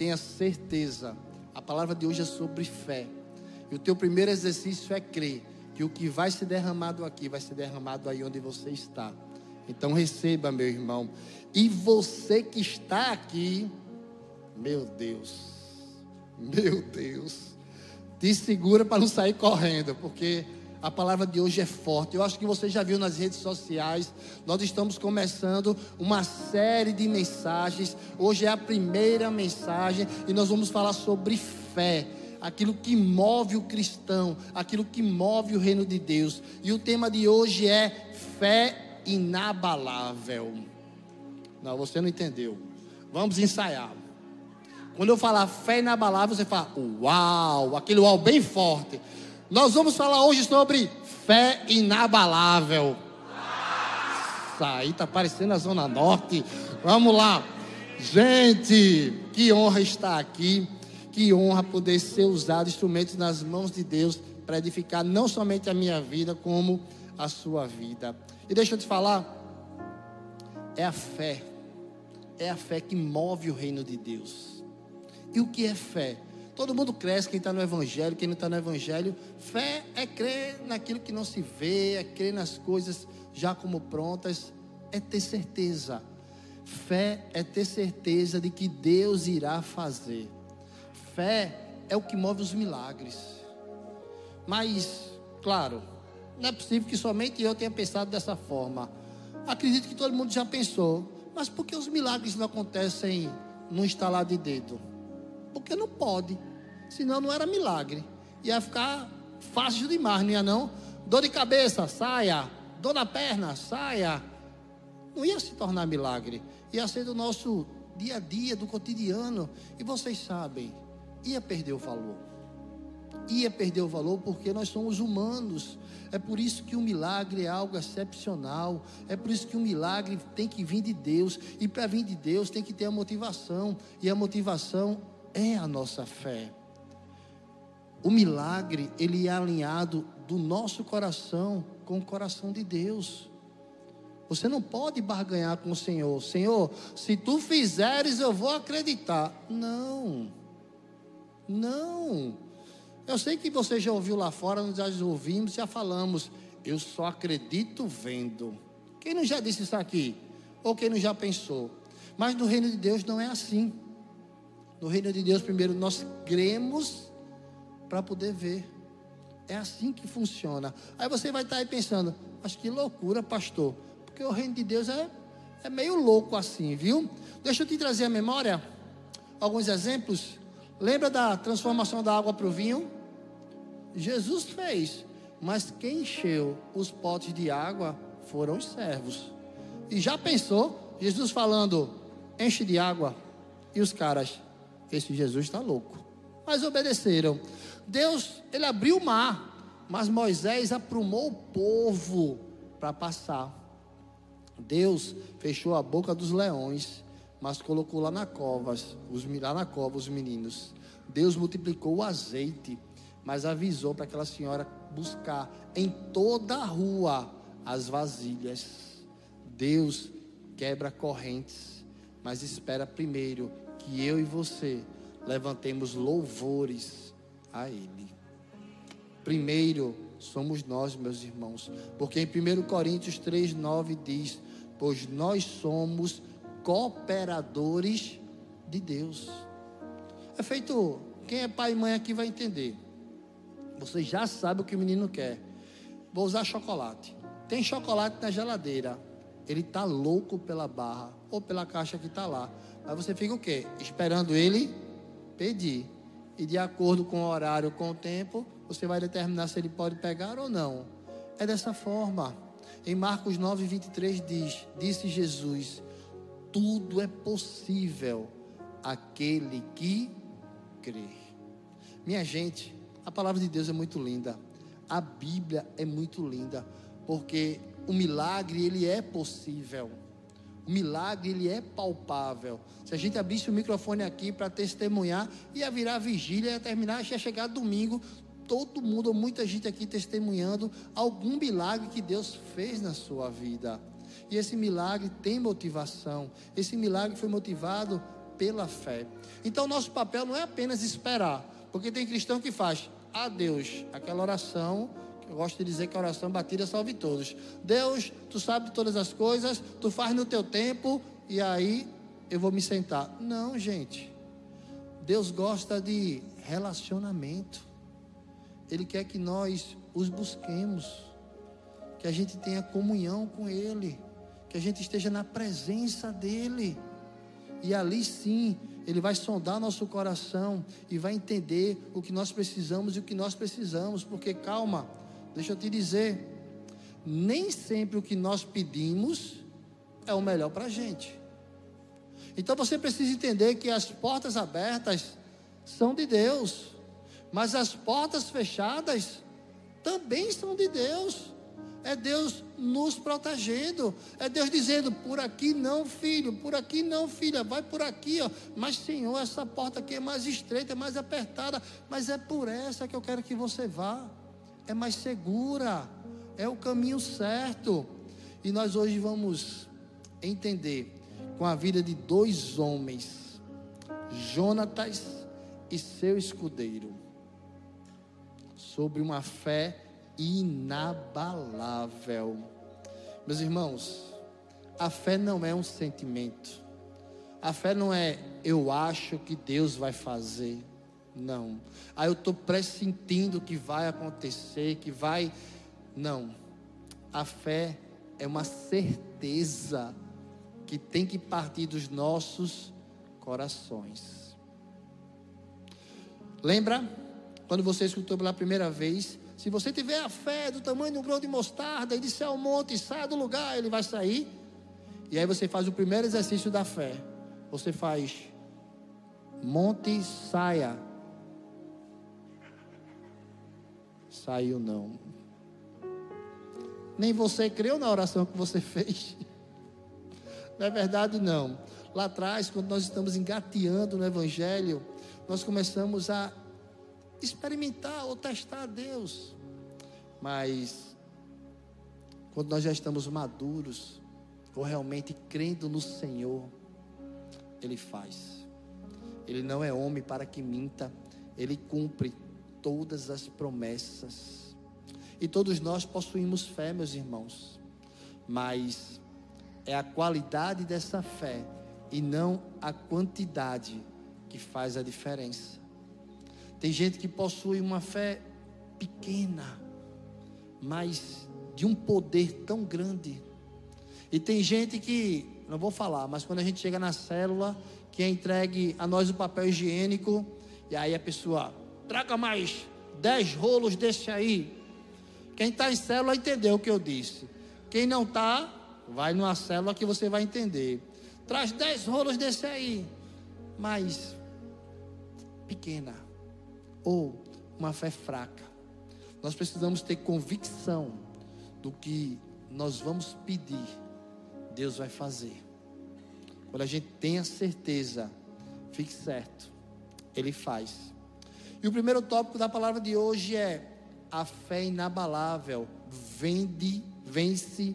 tenha certeza. A palavra de hoje é sobre fé. E o teu primeiro exercício é crer que o que vai ser derramado aqui vai ser derramado aí onde você está. Então receba, meu irmão. E você que está aqui, meu Deus, meu Deus, te segura para não sair correndo, porque a palavra de hoje é forte. Eu acho que você já viu nas redes sociais. Nós estamos começando uma série de mensagens. Hoje é a primeira mensagem e nós vamos falar sobre fé. Aquilo que move o cristão, aquilo que move o reino de Deus. E o tema de hoje é fé inabalável. Não, você não entendeu. Vamos ensaiar. Quando eu falar fé inabalável, você fala, uau, aquele uau bem forte. Nós vamos falar hoje sobre fé inabalável. Isso aí está parecendo a Zona Norte. Vamos lá. Gente, que honra estar aqui. Que honra poder ser usado instrumentos nas mãos de Deus para edificar não somente a minha vida, como a sua vida. E deixa eu te falar, é a fé. É a fé que move o reino de Deus. E o que é fé? Todo mundo cresce, quem está no Evangelho, quem não está no Evangelho. Fé é crer naquilo que não se vê, é crer nas coisas já como prontas, é ter certeza. Fé é ter certeza de que Deus irá fazer. Fé é o que move os milagres. Mas, claro, não é possível que somente eu tenha pensado dessa forma. Acredito que todo mundo já pensou. Mas por que os milagres não acontecem num estalar de dedo? Porque não pode. Senão não era milagre. Ia ficar fácil demais, não ia não? Dor de cabeça, saia. Dor na perna, saia. Não ia se tornar milagre. Ia ser do nosso dia a dia, do cotidiano. E vocês sabem, ia perder o valor. Ia perder o valor porque nós somos humanos. É por isso que o milagre é algo excepcional. É por isso que o milagre tem que vir de Deus. E para vir de Deus tem que ter a motivação. E a motivação é a nossa fé. O milagre, ele é alinhado do nosso coração com o coração de Deus. Você não pode barganhar com o Senhor. Senhor, se tu fizeres, eu vou acreditar. Não. Não. Eu sei que você já ouviu lá fora, nós já ouvimos, já falamos. Eu só acredito vendo. Quem não já disse isso aqui? Ou quem não já pensou? Mas no reino de Deus não é assim. No reino de Deus, primeiro nós cremos para poder ver. É assim que funciona. Aí você vai estar aí pensando, mas que loucura, pastor. Porque o reino de Deus é, é meio louco assim, viu? Deixa eu te trazer a memória alguns exemplos. Lembra da transformação da água para o vinho? Jesus fez, mas quem encheu os potes de água foram os servos. E já pensou, Jesus falando, enche de água, e os caras, esse Jesus está louco. Mas obedeceram. Deus, ele abriu o mar, mas Moisés aprumou o povo para passar. Deus fechou a boca dos leões, mas colocou lá na covas, os, lá na cova os meninos. Deus multiplicou o azeite, mas avisou para aquela senhora buscar em toda a rua as vasilhas. Deus quebra correntes, mas espera primeiro que eu e você levantemos louvores a Ele. Primeiro somos nós, meus irmãos, porque em 1 Coríntios 3, 9 diz: Pois nós somos cooperadores de Deus. É feito, quem é pai e mãe aqui vai entender. Você já sabe o que o menino quer. Vou usar chocolate. Tem chocolate na geladeira. Ele está louco pela barra ou pela caixa que está lá. Mas você fica o quê? Esperando ele pedir e de acordo com o horário, com o tempo, você vai determinar se ele pode pegar ou não. É dessa forma. Em Marcos 9, 23 diz: Disse Jesus: Tudo é possível aquele que crê. Minha gente, a palavra de Deus é muito linda. A Bíblia é muito linda, porque o milagre ele é possível. Milagre ele é palpável. Se a gente abrisse o microfone aqui para testemunhar, ia virar vigília, ia terminar, ia chegar domingo, todo mundo, muita gente aqui testemunhando algum milagre que Deus fez na sua vida. E esse milagre tem motivação. Esse milagre foi motivado pela fé. Então, nosso papel não é apenas esperar, porque tem cristão que faz a Deus aquela oração. Gosto de dizer que a oração batida salve todos. Deus, tu sabe todas as coisas, tu faz no teu tempo e aí eu vou me sentar. Não, gente. Deus gosta de relacionamento. Ele quer que nós os busquemos, que a gente tenha comunhão com Ele, que a gente esteja na presença dEle. E ali sim, Ele vai sondar nosso coração e vai entender o que nós precisamos e o que nós precisamos. Porque, calma, deixa eu te dizer, nem sempre o que nós pedimos é o melhor para a gente. Então você precisa entender que as portas abertas são de Deus, mas as portas fechadas também são de Deus. É Deus nos protegendo. É Deus dizendo: por aqui não, filho, por aqui não, filha, vai por aqui, ó. Mas, Senhor, essa porta aqui é mais estreita, é mais apertada. Mas é por essa que eu quero que você vá. É mais segura. É o caminho certo. E nós hoje vamos entender com a vida de dois homens, Jonatas e seu escudeiro, sobre uma fé inabalável. Meus irmãos, a fé não é um sentimento. A fé não é eu acho que Deus vai fazer. Não. Aí eu estou pressentindo que vai acontecer, que vai. Não. A fé é uma certeza que tem que partir dos nossos corações. Lembra quando você escutou pela primeira vez? Se você tiver a fé do tamanho de um grão de mostarda e disser ao monte, saia do lugar, ele vai sair. E aí você faz o primeiro exercício da fé. Você faz monte, saia. Saiu não. Nem você creu na oração que você fez. Não é verdade, não. Lá atrás, quando nós estamos engateando no Evangelho, nós começamos a experimentar ou testar Deus. Mas, quando nós já estamos maduros, ou realmente crendo no Senhor, Ele faz. Ele não é homem para que minta, Ele cumpre todas as promessas. E todos nós possuímos fé, meus irmãos, mas é a qualidade dessa fé e não a quantidade que faz a diferença. Tem gente que possui uma fé pequena, mas de um poder tão grande. E tem gente que, não vou falar, mas quando a gente chega na célula, que é entregue a nós o papel higiênico, e aí a pessoa, traga mais dez rolos desse aí. Quem está em célula entendeu o que eu disse. Quem não está, Vai numa célula que você vai entender. Traz dez rolos desse aí. Mas pequena. Ou uma fé fraca. Nós precisamos ter convicção do que nós vamos pedir. Deus vai fazer. Quando a gente tem a certeza, fique certo. Ele faz. E o primeiro tópico da palavra de hoje é a fé inabalável vende, vence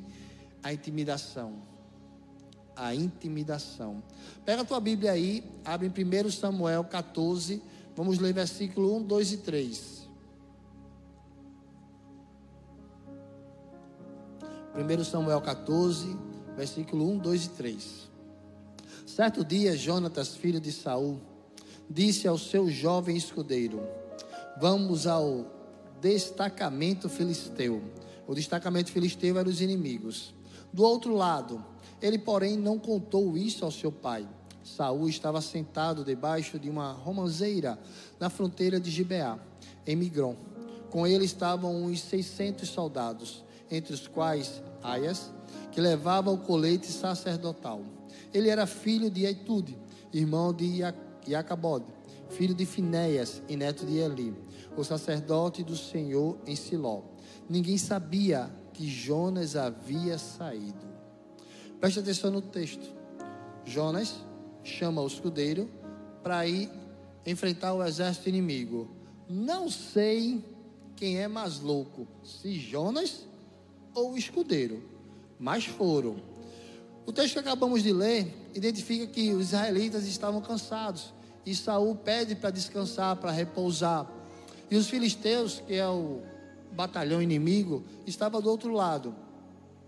a intimidação. A intimidação. Pega a tua Bíblia aí, abre em 1 Samuel 14, vamos ler versículo 1, 2 e 3. 1 Samuel 14, versículo 1, 2 e 3. Certo dia, Jonatas, filho de Saul, disse ao seu jovem escudeiro: Vamos ao destacamento filisteu. O destacamento filisteu era os inimigos. Do outro lado, ele, porém, não contou isso ao seu pai. Saul estava sentado debaixo de uma romanceira na fronteira de Gibeá, em Migron. Com ele estavam uns seiscentos soldados, entre os quais Aias, que levava o colete sacerdotal. Ele era filho de Aitude, irmão de Iacabode, filho de Finéias e neto de Eli, o sacerdote do Senhor em Siló. Ninguém sabia que Jonas havia saído. Preste atenção no texto. Jonas chama o escudeiro para ir enfrentar o exército inimigo. Não sei quem é mais louco, se Jonas ou o escudeiro, mas foram. O texto que acabamos de ler identifica que os israelitas estavam cansados e Saul pede para descansar, para repousar. E os filisteus, que é o batalhão inimigo, estava do outro lado.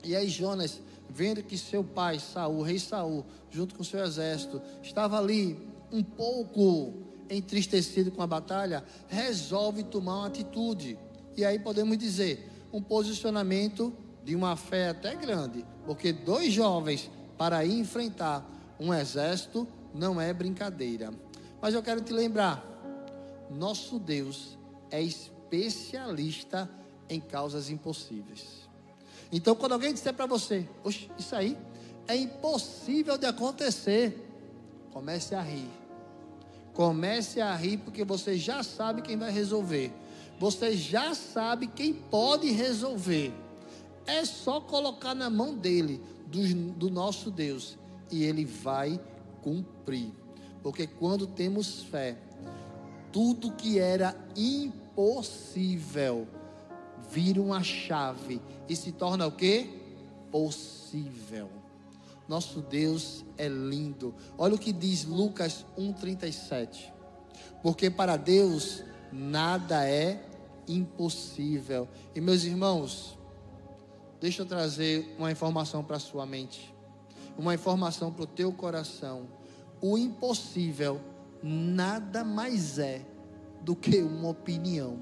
E aí Jonas, vendo que seu pai Saul, rei Saul, junto com seu exército, estava ali um pouco entristecido com a batalha, resolve tomar uma atitude. E aí podemos dizer, um posicionamento de uma fé até grande, porque dois jovens para enfrentar um exército não é brincadeira. Mas eu quero te lembrar, nosso Deus é especialista em causas impossíveis. Então, quando alguém disser para você, isso aí é impossível de acontecer, comece a rir. Comece a rir, porque você já sabe quem vai resolver. Você já sabe quem pode resolver. É só colocar na mão dele, do, do nosso Deus, e ele vai cumprir. Porque quando temos fé, tudo que era impossível vira uma chave e se torna o que? Possível. Nosso Deus é lindo. Olha o que diz Lucas 1:37. Porque para Deus nada é impossível. E meus irmãos, deixa eu trazer uma informação para sua mente. Uma informação para o teu coração. O impossível nada mais é do que uma opinião.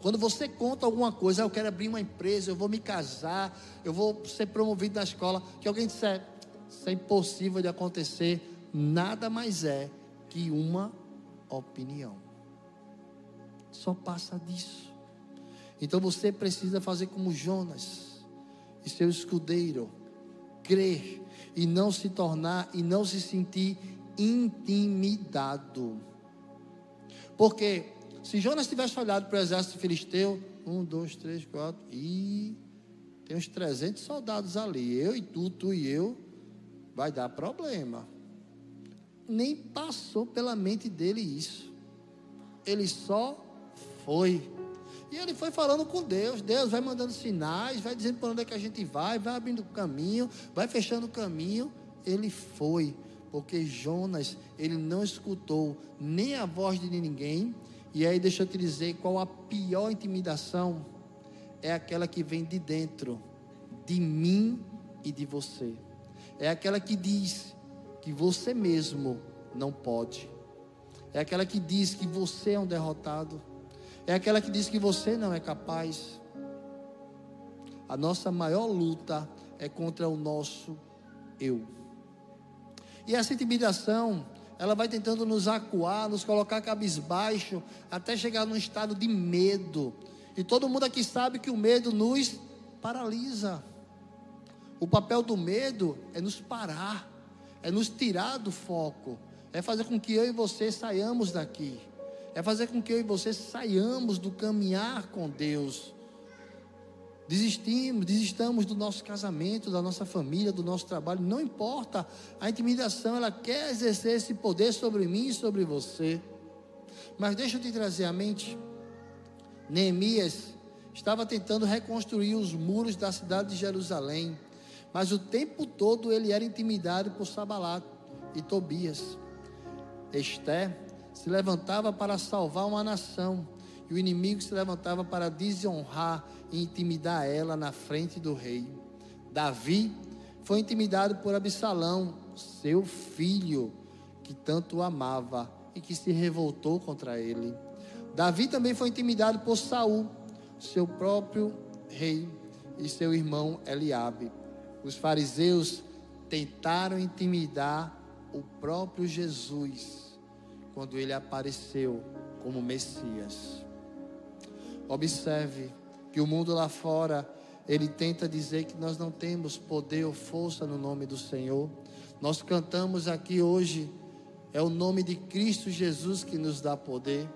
Quando você conta alguma coisa, ah, eu quero abrir uma empresa, eu vou me casar, eu vou ser promovido na escola, que alguém disser, isso é impossível de acontecer, nada mais é que uma opinião. Só passa disso. Então você precisa fazer como Jonas e seu escudeiro, crer e não se tornar e não se sentir intimidado. Porque se Jonas tivesse olhado para o exército filisteu, um, dois, três, quatro, e tem uns 300 soldados ali, eu e tu, tu e eu, vai dar problema. Nem passou pela mente dele isso. Ele só foi. E ele foi falando com Deus. Deus vai mandando sinais, vai dizendo para onde é que a gente vai, vai abrindo o caminho, vai fechando o caminho. Ele foi, porque Jonas, ele não escutou nem a voz de ninguém, e aí deixa eu te dizer qual a pior intimidação é aquela que vem de dentro de mim e de você. É aquela que diz que você mesmo não pode. É aquela que diz que você é um derrotado. É aquela que diz que você não é capaz. A nossa maior luta é contra o nosso eu. E essa intimidação ela vai tentando nos acuar, nos colocar cabisbaixo, até chegar num estado de medo. E todo mundo aqui sabe que o medo nos paralisa. O papel do medo é nos parar, é nos tirar do foco, é fazer com que eu e você saiamos daqui, é fazer com que eu e você saiamos do caminhar com Deus desistimos, desistamos do nosso casamento, da nossa família, do nosso trabalho, não importa. A intimidação, ela quer exercer esse poder sobre mim e sobre você. Mas deixa eu te trazer à mente. Neemias estava tentando reconstruir os muros da cidade de Jerusalém, mas o tempo todo ele era intimidado por Sabalat e Tobias. Esté se levantava para salvar uma nação, e o inimigo se levantava para desonrar e intimidar ela na frente do rei. Davi foi intimidado por Absalão, seu filho, que tanto o amava e que se revoltou contra ele. Davi também foi intimidado por Saul, seu próprio rei, e seu irmão Eliabe. Os fariseus tentaram intimidar o próprio Jesus quando ele apareceu como Messias. Observe que o mundo lá fora ele tenta dizer que nós não temos poder ou força no nome do Senhor. Nós cantamos aqui hoje, é o nome de Cristo Jesus que nos dá poder.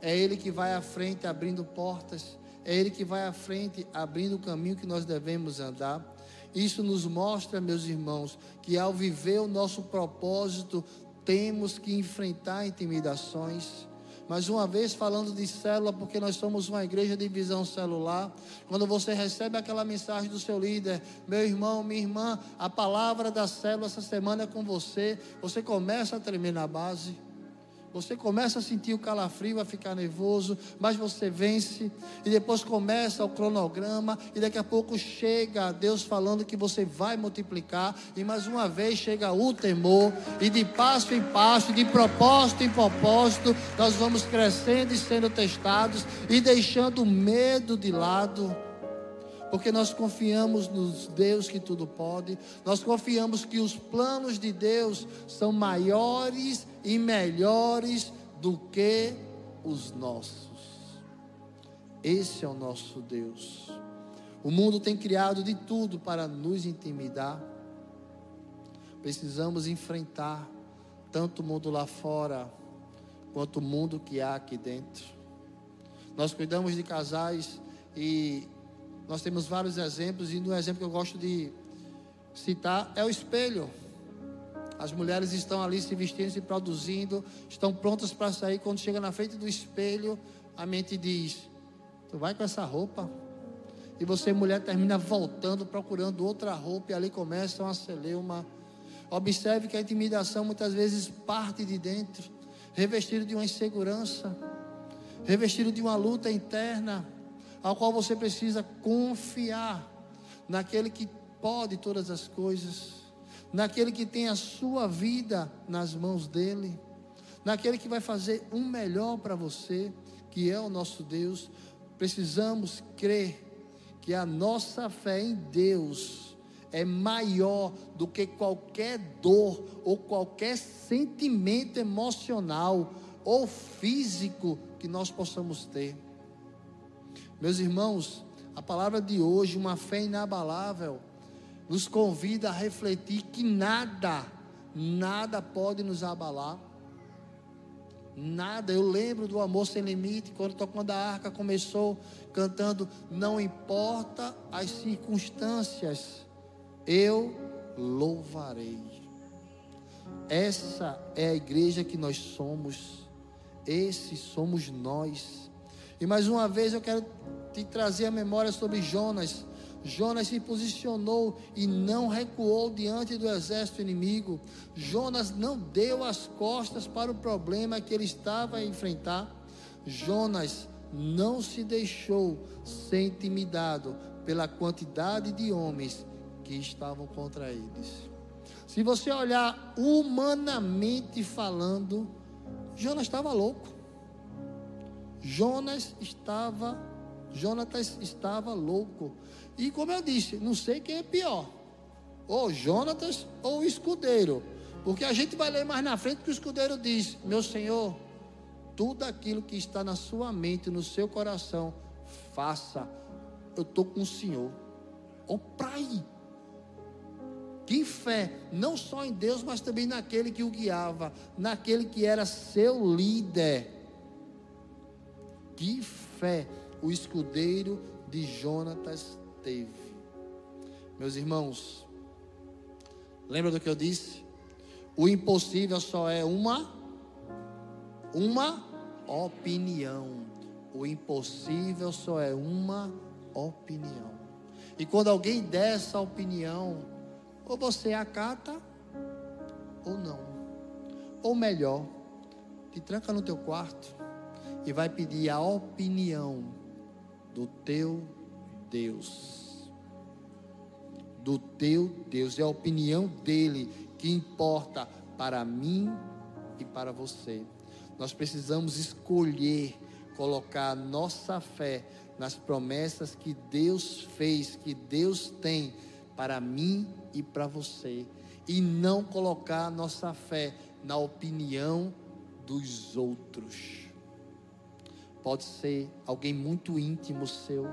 É Ele que vai à frente abrindo portas, é Ele que vai à frente abrindo o caminho que nós devemos andar. Isso nos mostra, meus irmãos, que ao viver o nosso propósito, temos que enfrentar intimidações, Mais uma vez falando de célula, porque nós somos uma igreja de visão celular. Quando você recebe aquela mensagem do seu líder, meu irmão, minha irmã, a palavra da célula essa semana é com você. Você começa a tremer na base. Você começa a sentir o calafrio, a ficar nervoso, mas você vence. E depois começa o cronograma. E daqui a pouco chega Deus falando que você vai multiplicar. E mais uma vez chega o temor. E de passo em passo, de propósito em propósito, nós vamos crescendo e sendo testados. E deixando o medo de lado porque nós confiamos nos Deus que tudo pode, nós confiamos que os planos de Deus são maiores e melhores do que os nossos. Esse é o nosso Deus. O mundo tem criado de tudo para nos intimidar. Precisamos enfrentar tanto o mundo lá fora quanto o mundo que há aqui dentro. Nós cuidamos de casais e nós temos vários exemplos, e um exemplo que eu gosto de citar é o espelho. As mulheres estão ali se vestindo, se produzindo, estão prontas para sair. Quando chega na frente do espelho, a mente diz: Tu vai com essa roupa? E você, mulher, termina voltando, procurando outra roupa, e ali começa uma celeuma. Observe que a intimidação muitas vezes parte de dentro, revestido de uma insegurança, revestido de uma luta interna ao qual você precisa confiar naquele que pode todas as coisas, naquele que tem a sua vida nas mãos dele, naquele que vai fazer um melhor para você, que é o nosso Deus. Precisamos crer que a nossa fé em Deus é maior do que qualquer dor ou qualquer sentimento emocional ou físico que nós possamos ter. Meus irmãos, a palavra de hoje, uma fé inabalável, nos convida a refletir que nada, nada pode nos abalar. Nada, eu lembro do amor sem limite, quando, quando a arca começou cantando, não importa as circunstâncias, eu louvarei. Essa é a igreja que nós somos, esses somos nós. E mais uma vez eu quero te trazer a memória sobre Jonas. Jonas se posicionou e não recuou diante do exército inimigo. Jonas não deu as costas para o problema que ele estava a enfrentar. Jonas não se deixou ser intimidado pela quantidade de homens que estavam contra eles. Se você olhar humanamente falando, Jonas estava louco. Jonas estava, Jonatas estava louco. E como eu disse, não sei quem é pior. Ou Jonatas ou o escudeiro. Porque a gente vai ler mais na frente que o escudeiro diz: Meu Senhor, tudo aquilo que está na sua mente, no seu coração, faça. Eu estou com o Senhor. Aí. Que fé, não só em Deus, mas também naquele que o guiava, naquele que era seu líder. Que fé o escudeiro de Jonatas teve. Meus irmãos, lembra do que eu disse? O impossível só é uma uma opinião. O impossível só é uma opinião. E quando alguém der essa opinião, ou você acata ou não. Ou melhor, te tranca no teu quarto e vai pedir a opinião do teu Deus. Do teu Deus. É a opinião dele que importa para mim e para você. Nós precisamos escolher colocar nossa fé nas promessas que Deus fez, que Deus tem para mim e para você, e não colocar nossa fé na opinião dos outros. Pode ser alguém muito íntimo seu,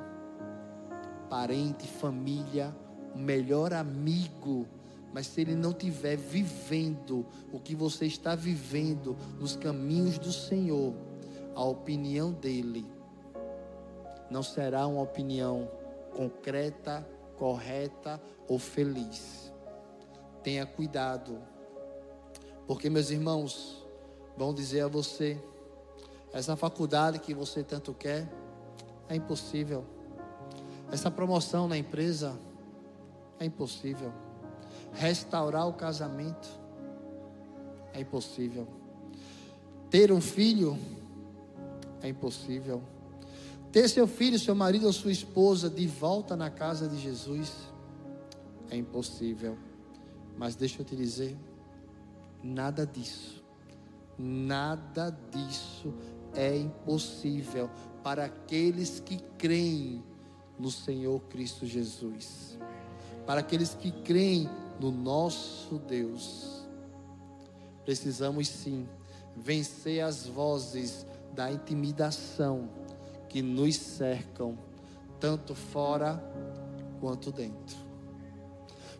parente, família, o melhor amigo. Mas se ele não estiver vivendo o que você está vivendo nos caminhos do Senhor, a opinião dele não será uma opinião concreta, correta ou feliz. Tenha cuidado, porque meus irmãos vão dizer a você Essa faculdade que você tanto quer é impossível. Essa promoção na empresa é impossível. Restaurar o casamento é impossível. Ter um filho é impossível. Ter seu filho, seu marido ou sua esposa de volta na casa de Jesus é impossível. Mas deixa eu te dizer, nada disso, nada disso é impossível para aqueles que creem no Senhor Cristo Jesus, para aqueles que creem no nosso Deus. Precisamos sim vencer as vozes da intimidação que nos cercam, tanto fora quanto dentro.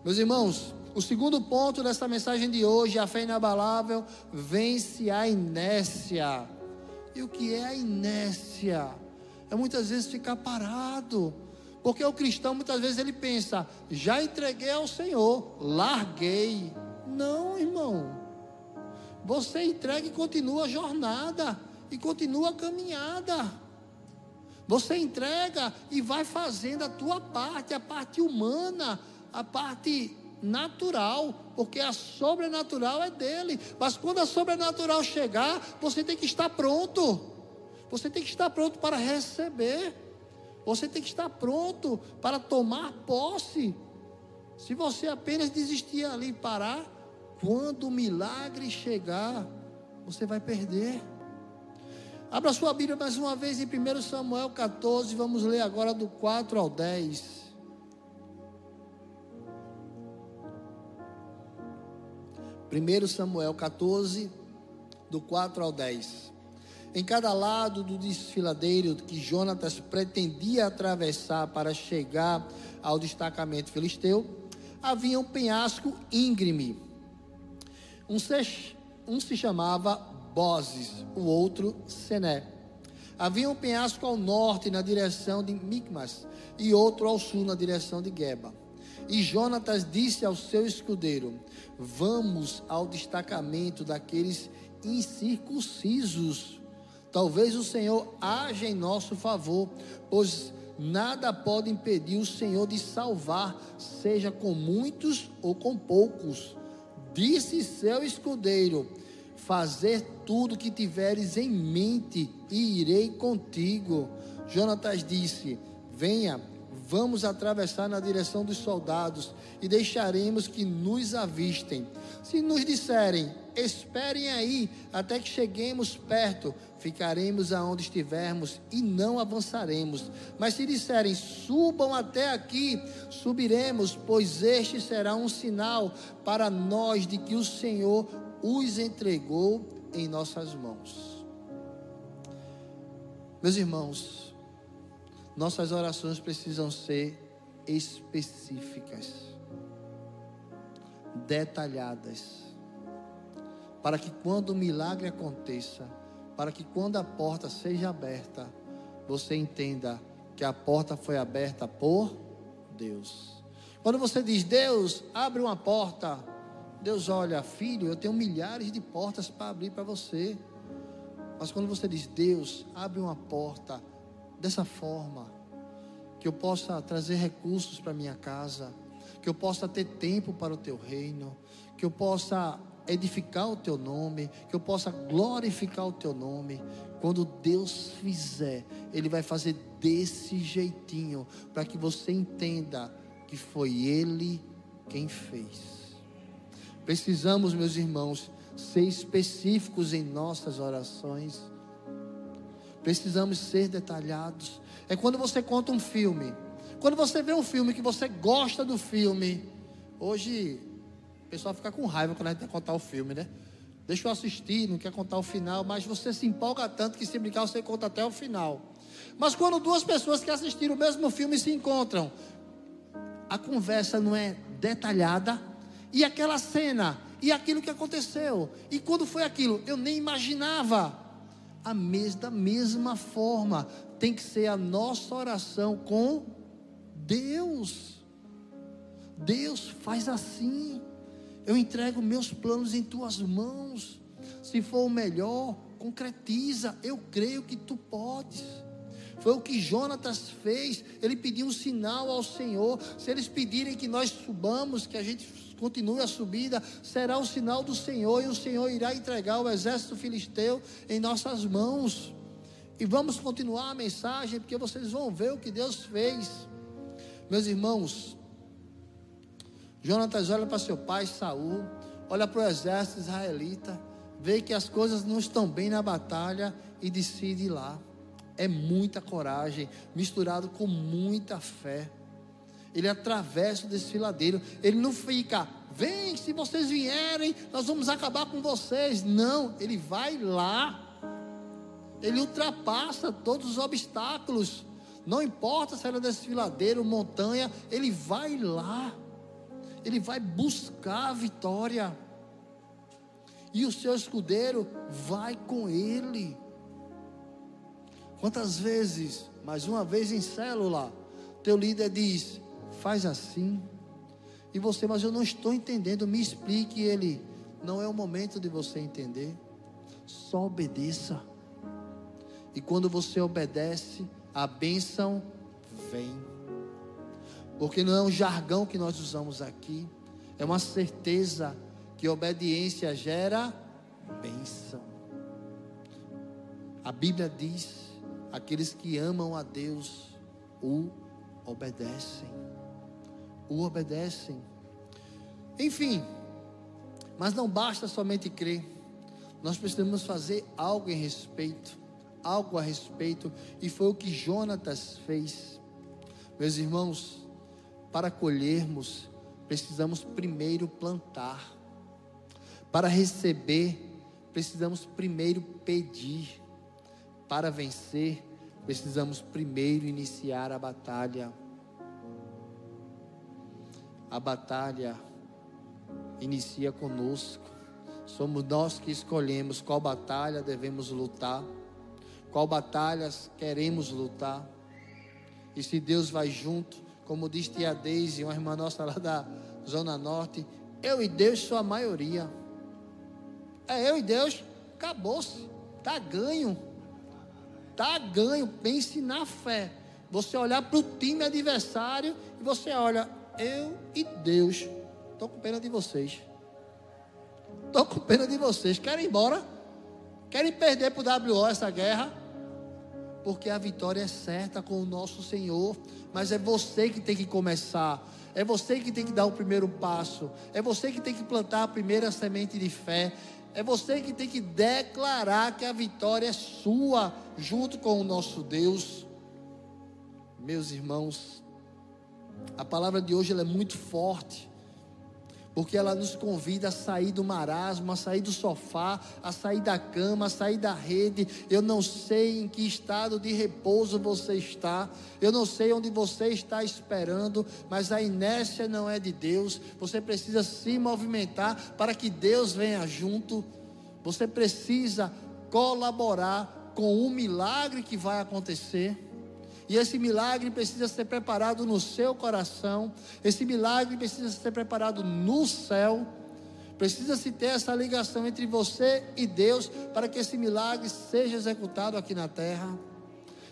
Meus irmãos, o segundo ponto dessa mensagem de hoje, a fé inabalável, vence a inércia. E o que é a inércia? É muitas vezes ficar parado. Porque o cristão muitas vezes ele pensa, já entreguei ao Senhor, larguei. Não, irmão. Você entrega e continua a jornada e continua a caminhada. Você entrega e vai fazendo a tua parte, a parte humana, a parte natural, porque a sobrenatural é dele. Mas quando a sobrenatural chegar, você tem que estar pronto. Você tem que estar pronto para receber. Você tem que estar pronto para tomar posse. Se você apenas desistir ali e parar, quando o milagre chegar, você vai perder. Abra sua Bíblia mais uma vez em 1 Samuel 14, vamos ler agora do 4 ao 10. 1 Samuel 14, do 4 ao 10. Em cada lado do desfiladeiro que Jonatas pretendia atravessar para chegar ao destacamento filisteu, havia um penhasco íngreme. Um se, um se chamava Bozes, o outro Sené. Havia um penhasco ao norte na direção de Micmas e outro ao sul na direção de Geba. E Jonatas disse ao seu escudeiro: Vamos ao destacamento daqueles incircuncisos. Talvez o Senhor haja em nosso favor, pois nada pode impedir o Senhor de salvar, seja com muitos ou com poucos. Disse seu escudeiro: Fazer tudo que tiveres em mente, e irei contigo. Jonatas disse: Venha Vamos atravessar na direção dos soldados e deixaremos que nos avistem. Se nos disserem, esperem aí até que cheguemos perto, ficaremos aonde estivermos e não avançaremos. Mas se disserem, subam até aqui, subiremos, pois este será um sinal para nós de que o Senhor os entregou em nossas mãos. Meus irmãos, nossas orações precisam ser específicas, detalhadas, para que quando o milagre aconteça, para que quando a porta seja aberta, você entenda que a porta foi aberta por Deus. Quando você diz, Deus, abre uma porta, Deus olha, filho, eu tenho milhares de portas para abrir para você. Mas quando você diz, Deus, abre uma porta, dessa forma, que eu possa trazer recursos para minha casa, que eu possa ter tempo para o teu reino, que eu possa edificar o teu nome, que eu possa glorificar o teu nome. Quando Deus fizer, Ele vai fazer desse jeitinho, para que você entenda que foi Ele quem fez. Precisamos, meus irmãos, ser específicos em nossas orações Precisamos ser detalhados. É quando você conta um filme. Quando você vê um filme que você gosta do filme. Hoje, o pessoal fica com raiva quando a gente quer contar o filme, né? Deixa eu assistir, não quer contar o final, mas você se empolga tanto que se brincar você conta até o final. Mas quando duas pessoas que assistiram o mesmo filme se encontram, a conversa não é detalhada, e aquela cena, e aquilo que aconteceu, e quando foi aquilo, eu nem imaginava a mes, da mesma forma tem que ser a nossa oração com Deus. Deus faz assim. Eu entrego meus planos em tuas mãos. Se for o melhor, concretiza. Eu creio que tu podes. Foi o que Jonatas fez. Ele pediu um sinal ao Senhor. Se eles pedirem que nós subamos, que a gente continue a subida, será o sinal do Senhor e o Senhor irá entregar o exército filisteu em nossas mãos. E vamos continuar a mensagem, porque vocês vão ver o que Deus fez. Meus irmãos, Jonatas olha para seu pai Saul, olha para o exército israelita, vê que as coisas não estão bem na batalha e decide ir lá. É muita coragem, misturado com muita fé. Ele atravessa o desfiladeiro. Ele não fica, vem, se vocês vierem, nós vamos acabar com vocês. Não, ele vai lá. Ele ultrapassa todos os obstáculos. Não importa se era desfiladeiro, montanha, ele vai lá. Ele vai buscar a vitória. E o seu escudeiro vai com ele. Quantas vezes, mais uma vez em célula, teu líder diz: faz assim. E você, mas eu não estou entendendo, me explique. Ele, não é o momento de você entender, só obedeça. E quando você obedece, a bênção vem. Porque não é um jargão que nós usamos aqui, é uma certeza que obediência gera bênção. A Bíblia diz: aqueles que amam a Deus o obedecem. O obedecem. Enfim, mas não basta somente crer, nós precisamos fazer algo em respeito, algo a respeito, e foi o que Jonatas fez. Meus irmãos, para colhermos, precisamos primeiro plantar. Para receber, precisamos primeiro pedir. Para vencer, precisamos primeiro iniciar a batalha. A batalha inicia conosco. Somos nós que escolhemos qual batalha devemos lutar, qual batalhas queremos lutar. E se Deus vai junto, como diz tia Deise, uma irmã nossa lá da Zona Norte, eu e Deus sou a maioria. É eu e Deus, acabou-se, está ganho. Está ganho, pense na fé. Você olhar para o time adversário e você olha, eu e Deus, estou com pena de vocês. Estou com pena de vocês. Querem ir embora? Querem perder para o WO essa guerra? Porque a vitória é certa com o nosso Senhor. Mas é você que tem que começar. É você que tem que dar o primeiro passo. É você que tem que plantar a primeira semente de fé. É você que tem que declarar que a vitória é sua, junto com o nosso Deus. Meus irmãos, a palavra de hoje é muito forte porque ela nos convida a sair do marasmo, a sair do sofá, a sair da cama, a sair da rede. Eu não sei em que estado de repouso você está, eu não sei onde você está esperando, mas a inércia não é de Deus. Você precisa se movimentar para que Deus venha junto. Você precisa colaborar com o milagre que vai acontecer. E esse milagre precisa ser preparado no seu coração. Esse milagre precisa ser preparado no céu. Precisa se ter essa ligação entre você e Deus para que esse milagre seja executado aqui na terra.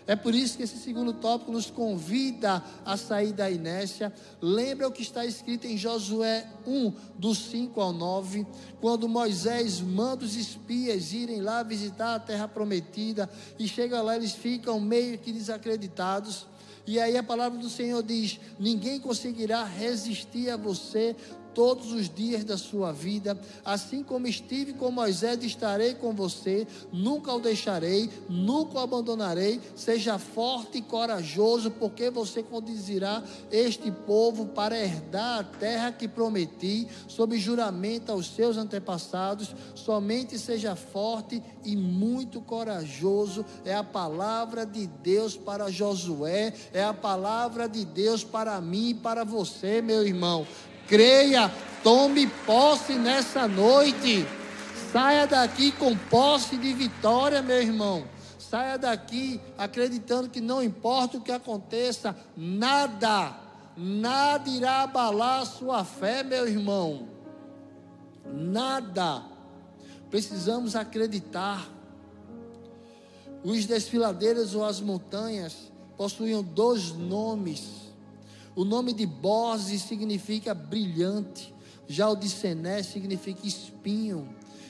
É por isso que esse segundo tópico nos convida a sair da inércia. Lembra o que está escrito em Josué 1, do 5 ao 9, quando Moisés manda os espias irem lá visitar a terra prometida, e chega lá, eles ficam meio que desacreditados. E aí a palavra do Senhor diz: ninguém conseguirá resistir a você todos os dias da sua vida, assim como estive com Moisés, estarei com você, nunca o deixarei, nunca o abandonarei. Seja forte e corajoso, porque você conduzirá este povo para herdar a terra que prometi, sob juramento aos seus antepassados. Somente seja forte e muito corajoso. É a palavra de Deus para Josué, é a palavra de Deus para mim e para você, meu irmão creia, tome posse nessa noite. Saia daqui com posse de vitória, meu irmão. Saia daqui acreditando que não importa o que aconteça, nada, nada irá abalar a sua fé, meu irmão. Nada. Precisamos acreditar. Os desfiladeiros ou as montanhas possuíam dois nomes. O nome de Bose significa brilhante, já o de Sené significa espinho,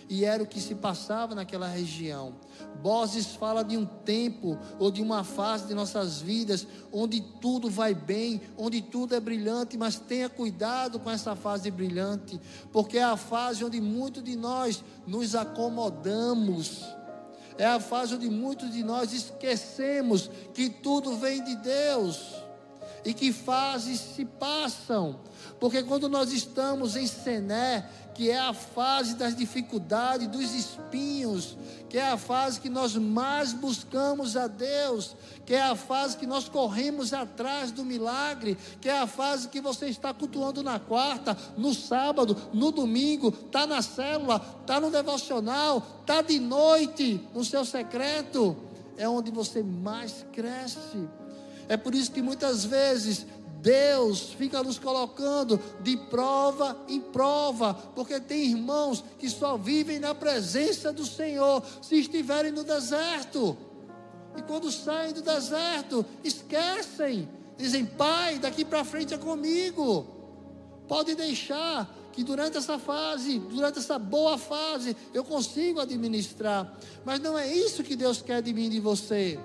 e era o que se passava naquela região. Boses fala de um tempo ou de uma fase de nossas vidas onde tudo vai bem, onde tudo é brilhante, mas tenha cuidado com essa fase brilhante, porque é a fase onde muitos de nós nos acomodamos. É a fase onde muitos de nós esquecemos que tudo vem de Deus e que fases se passam. Porque quando nós estamos em Sené, que é a fase das dificuldades, dos espinhos, que é a fase que nós mais buscamos a Deus, que é a fase que nós corremos atrás do milagre, que é a fase que você está cultuando na quarta, no sábado, no domingo, está na célula, está no devocional, está de noite no seu secreto, é onde você mais cresce. É por isso que muitas vezes Deus fica nos colocando de prova em prova, porque tem irmãos que só vivem na presença do Senhor se estiverem no deserto. E quando saem do deserto, esquecem, dizem: Pai, daqui para frente é comigo. Pode deixar que durante essa fase, durante essa boa fase, eu consigo administrar. Mas não é isso que Deus quer de mim e de você.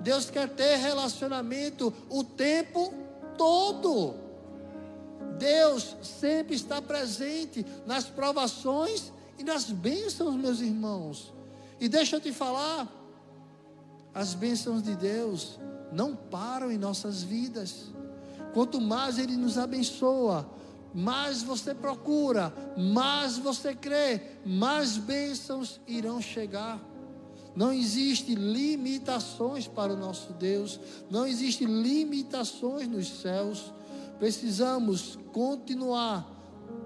Deus quer ter relacionamento o tempo todo. Deus sempre está presente nas provações e nas bênçãos, meus irmãos. E deixa eu te falar, as bênçãos de Deus não param em nossas vidas. Quanto mais Ele nos abençoa, mais você procura, mais você crê, mais bênçãos irão chegar. Não existe limitações para o nosso Deus, não existe limitações nos céus. Precisamos continuar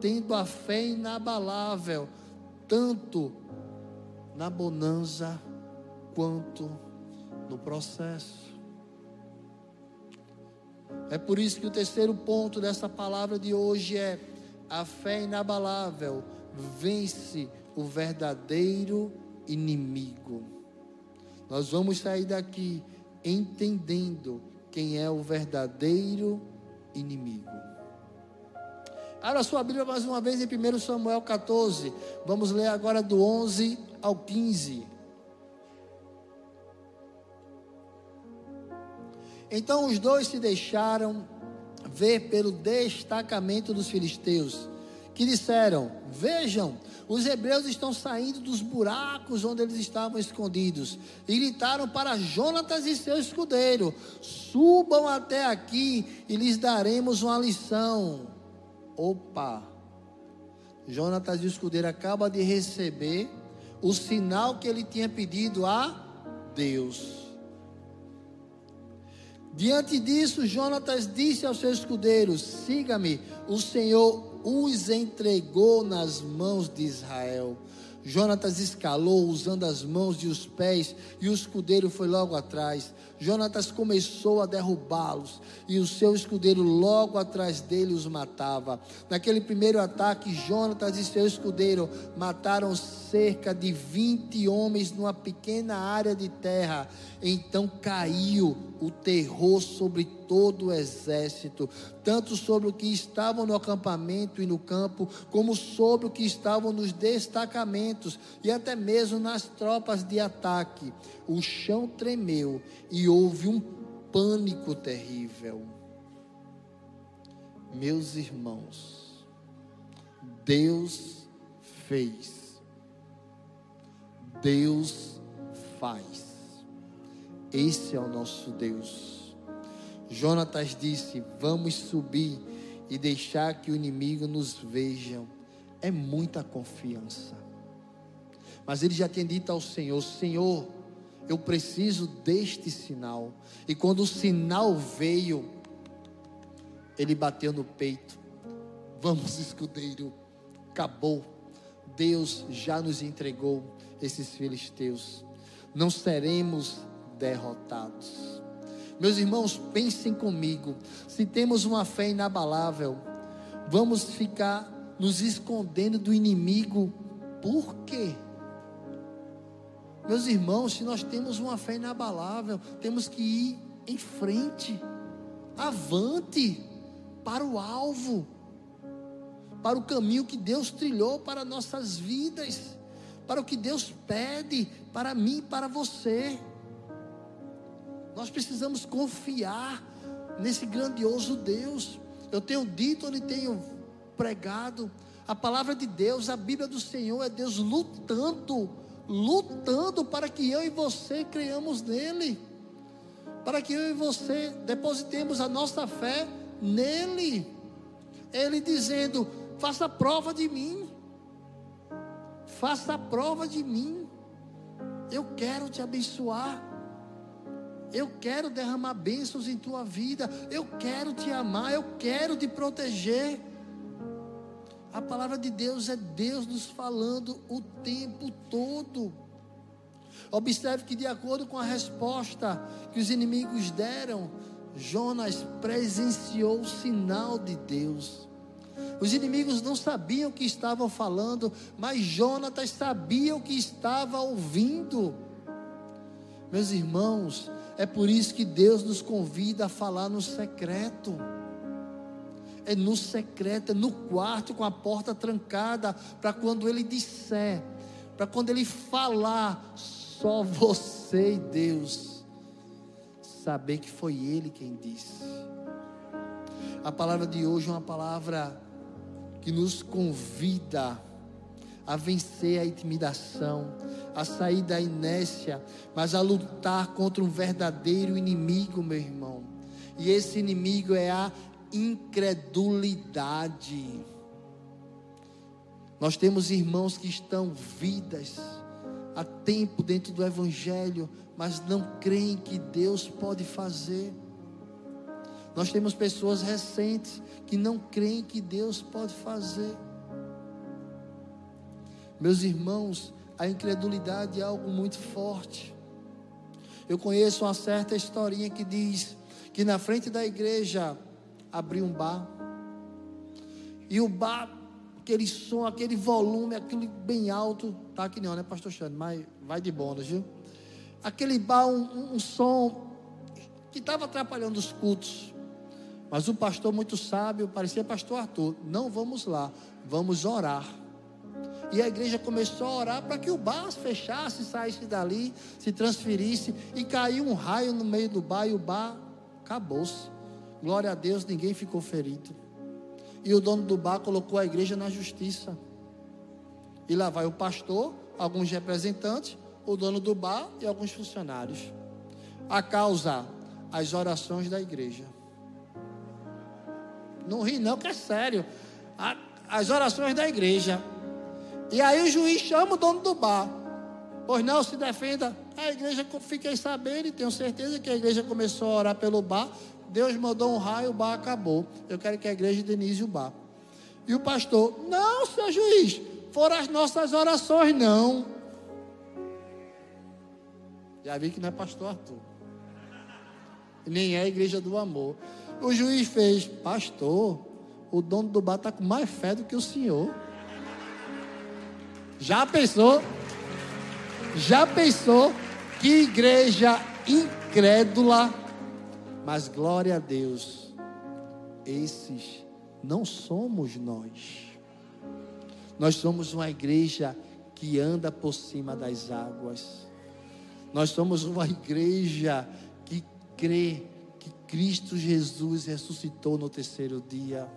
tendo a fé inabalável, tanto na bonança quanto no processo. É por isso que o terceiro ponto dessa palavra de hoje é: a fé inabalável vence o verdadeiro inimigo. Nós vamos sair daqui entendendo quem é o verdadeiro inimigo. Abra sua Bíblia mais uma vez em 1 Samuel 14. Vamos ler agora do 11 ao 15. Então os dois se deixaram ver pelo destacamento dos filisteus, que disseram: Vejam, os hebreus estão saindo dos buracos onde eles estavam escondidos e gritaram para Jonatas e seu escudeiro: Subam até aqui e lhes daremos uma lição. Opa! Jonatas e o escudeiro acaba de receber o sinal que ele tinha pedido a Deus. Diante disso, Jonatas disse aos seus escudeiros: Siga-me, o Senhor os entregou nas mãos de Israel. Jonatas escalou usando as mãos e os pés, e o escudeiro foi logo atrás. Jonatas começou a derrubá-los, e o seu escudeiro logo atrás dele os matava. Naquele primeiro ataque, Jonatas e seu escudeiro mataram cerca de 20 homens numa pequena área de terra. Então caiu o terror sobre todo o exército, tanto sobre os que estavam no acampamento e no campo, como sobre os que estavam nos destacamentos e até mesmo nas tropas de ataque. O chão tremeu e houve um pânico terrível. Meus irmãos, Deus fez, Deus faz. Esse é o nosso Deus. Jonatas disse: Vamos subir e deixar que o inimigo nos veja. É muita confiança. Mas ele já tinha dito ao Senhor: Senhor, eu preciso deste sinal. E quando o sinal veio, ele bateu no peito. Vamos, escudeiro, acabou. Deus já nos entregou esses filisteus. Não seremos derrotados. Meus irmãos, pensem comigo. Se temos uma fé inabalável, vamos ficar nos escondendo do inimigo. Por quê? Meus irmãos, se nós temos uma fé inabalável, temos que ir em frente, avante, para o alvo, para o caminho que Deus trilhou para nossas vidas, para o que Deus pede para mim e para você. Nós precisamos confiar nesse grandioso Deus. Eu tenho dito, eu tenho pregado, a palavra de Deus, a Bíblia do Senhor é Deus lutando, lutando para que eu e você creiamos nele, para que eu e você depositemos a nossa fé nele. Ele dizendo: faça prova de mim, faça prova de mim, eu quero te abençoar. Eu quero derramar bênçãos em tua vida. Eu quero te amar. Eu quero te proteger. A palavra de Deus é Deus nos falando o tempo todo. Observe que, de acordo com a resposta que os inimigos deram, Jonas presenciou o sinal de Deus. Os inimigos não sabiam o que estavam falando, mas Jonatas sabia o que estava ouvindo. Meus irmãos, é por isso que Deus nos convida a falar no secreto. É no secreto, é no quarto com a porta trancada, para quando ele disser, para quando ele falar, só você e Deus saber que foi ele quem disse. A palavra de hoje é uma palavra que nos convida a vencer a intimidação, a sair da inércia, mas a lutar contra um verdadeiro inimigo, meu irmão. E esse inimigo é a incredulidade. Nós temos irmãos que estão vidas há tempo dentro do evangelho, mas não creem que Deus pode fazer. Nós temos pessoas recentes que não creem que Deus pode fazer. Meus irmãos, a incredulidade é algo muito forte. Eu conheço uma certa historinha que diz que na frente da igreja abriu um bar. E o bar, aquele som, aquele volume, aquele bem alto, tá aqui não, né, pastor Xande? Mas vai de bônus, viu? Aquele bar, um, um som que estava atrapalhando os cultos. Mas o pastor muito sábio, parecia pastor Arthur, não vamos lá, vamos orar. E a igreja começou a orar para que o bar fechasse, saísse dali, se transferisse. E caiu um raio no meio do bar e o bar acabou-se. Glória a Deus, ninguém ficou ferido. E o dono do bar colocou a igreja na justiça. E lá vai o pastor, alguns representantes, o dono do bar e alguns funcionários. A causa, as orações da igreja. Não ri não, que é sério. as orações da igreja. E aí o juiz chama o dono do bar. Pois não, se defenda. A igreja, fiquei sabendo e tenho certeza que a igreja começou a orar pelo bar. Deus mandou um raio, o bar acabou. Eu quero que a igreja indenize o bar. E o pastor, não, seu juiz, foram as nossas orações, não. Já vi que não é pastor Arthur. Nem é a igreja do amor. O juiz fez, pastor, o dono do bar está com mais fé do que o senhor. Já pensou? Já pensou que igreja incrédula? Mas glória a Deus, esses não somos nós. Nós somos uma igreja que anda por cima das águas. Nós somos uma igreja que crê que Cristo Jesus ressuscitou no terceiro dia.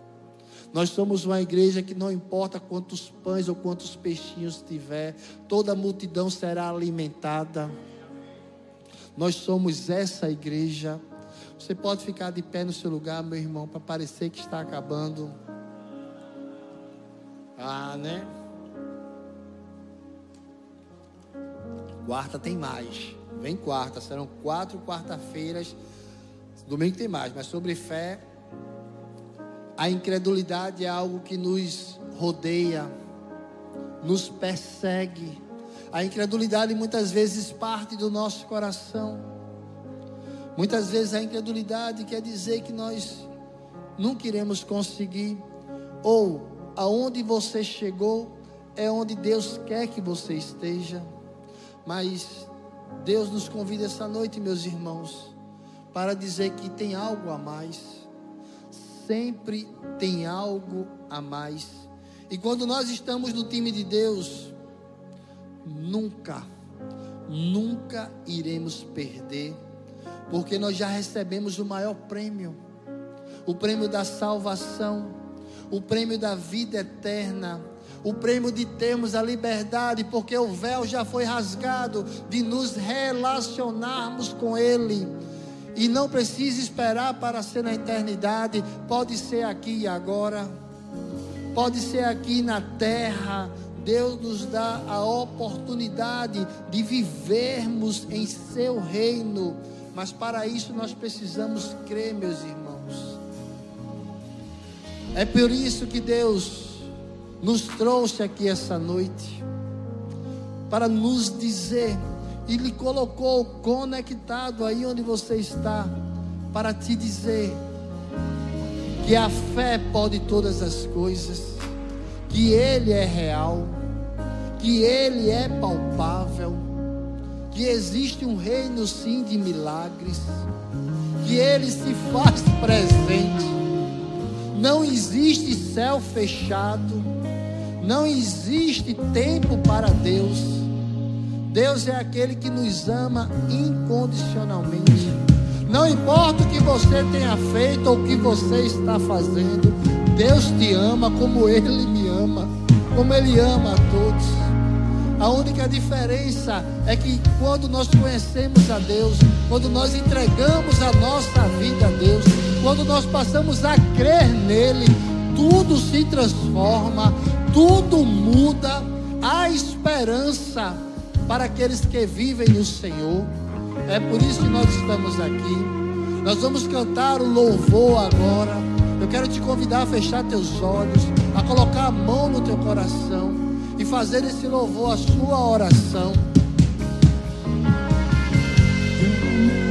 Nós somos uma igreja que não importa quantos pães ou quantos peixinhos tiver, toda a multidão será alimentada. Nós somos essa igreja. Você pode ficar de pé no seu lugar, meu irmão, para parecer que está acabando. Ah, né? Quarta tem mais. Vem quarta, serão quatro quarta-feiras. Domingo tem mais, mas sobre fé a incredulidade é algo que nos rodeia, nos persegue. A incredulidade muitas vezes parte do nosso coração. Muitas vezes a incredulidade quer dizer que nós nunca iremos conseguir, ou aonde você chegou é onde Deus quer que você esteja. Mas Deus nos convida essa noite, meus irmãos, para dizer que tem algo a mais. Sempre tem algo a mais. E quando nós estamos no time de Deus, nunca, nunca iremos perder, porque nós já recebemos o maior prêmio o prêmio da salvação, o prêmio da vida eterna, o prêmio de termos a liberdade, porque o véu já foi rasgado, de nos relacionarmos com Ele. E não precisa esperar para ser na eternidade, pode ser aqui e agora, pode ser aqui na terra, Deus nos dá a oportunidade de vivermos em seu reino, mas para isso nós precisamos crer, meus irmãos. É por isso que Deus nos trouxe aqui essa noite, para nos dizer, e lhe colocou conectado aí onde você está, para te dizer que a fé pode todas as coisas que Ele é real, que Ele é palpável, que existe um reino sim de milagres, que Ele se faz presente. Não existe céu fechado, não existe tempo para Deus. Deus é aquele que nos ama incondicionalmente. Não importa o que você tenha feito ou o que você está fazendo, Deus te ama como Ele me ama, como Ele ama a todos. A única diferença é que quando nós conhecemos a Deus, quando nós entregamos a nossa vida a Deus, quando nós passamos a crer nele, tudo se transforma, tudo muda. Há esperança para aqueles que vivem no Senhor. É por isso que nós estamos aqui. Nós vamos cantar o louvor agora. Eu quero te convidar a fechar teus olhos, a colocar a mão no teu coração fazer esse louvor a sua oração.